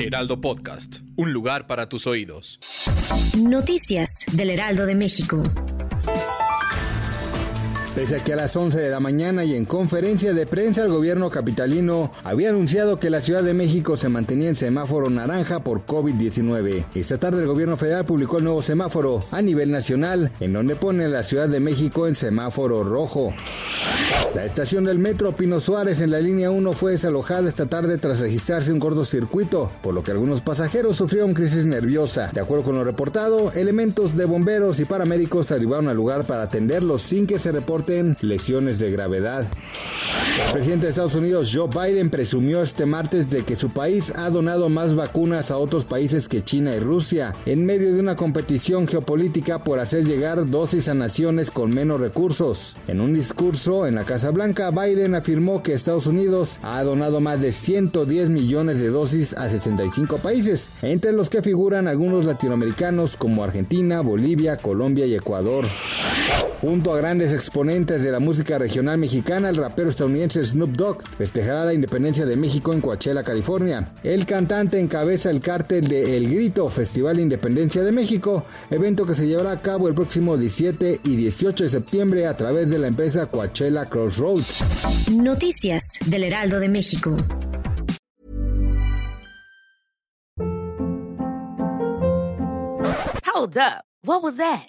Heraldo Podcast. Un lugar para tus oídos. Noticias del Heraldo de México. Pese a que a las 11 de la mañana y en conferencia de prensa el gobierno capitalino había anunciado que la Ciudad de México se mantenía en semáforo naranja por COVID-19. Esta tarde el gobierno federal publicó el nuevo semáforo a nivel nacional, en donde pone a la Ciudad de México en semáforo rojo. La estación del metro Pino Suárez en la línea 1 fue desalojada esta tarde tras registrarse un cortocircuito, por lo que algunos pasajeros sufrieron crisis nerviosa. De acuerdo con lo reportado, elementos de bomberos y paramédicos arribaron al lugar para atenderlos sin que se reporten lesiones de gravedad. El presidente de Estados Unidos, Joe Biden, presumió este martes de que su país ha donado más vacunas a otros países que China y Rusia, en medio de una competición geopolítica por hacer llegar dosis a naciones con menos recursos. En un discurso en la Casa Blanca, Biden afirmó que Estados Unidos ha donado más de 110 millones de dosis a 65 países, entre los que figuran algunos latinoamericanos como Argentina, Bolivia, Colombia y Ecuador. Junto a grandes exponentes de la música regional mexicana, el rapero estadounidense Snoop Dogg festejará la independencia de México en Coachella, California. El cantante encabeza el cártel de El Grito, Festival de Independencia de México, evento que se llevará a cabo el próximo 17 y 18 de septiembre a través de la empresa Coachella Crossroads. Noticias del Heraldo de México. Hold up. What was that?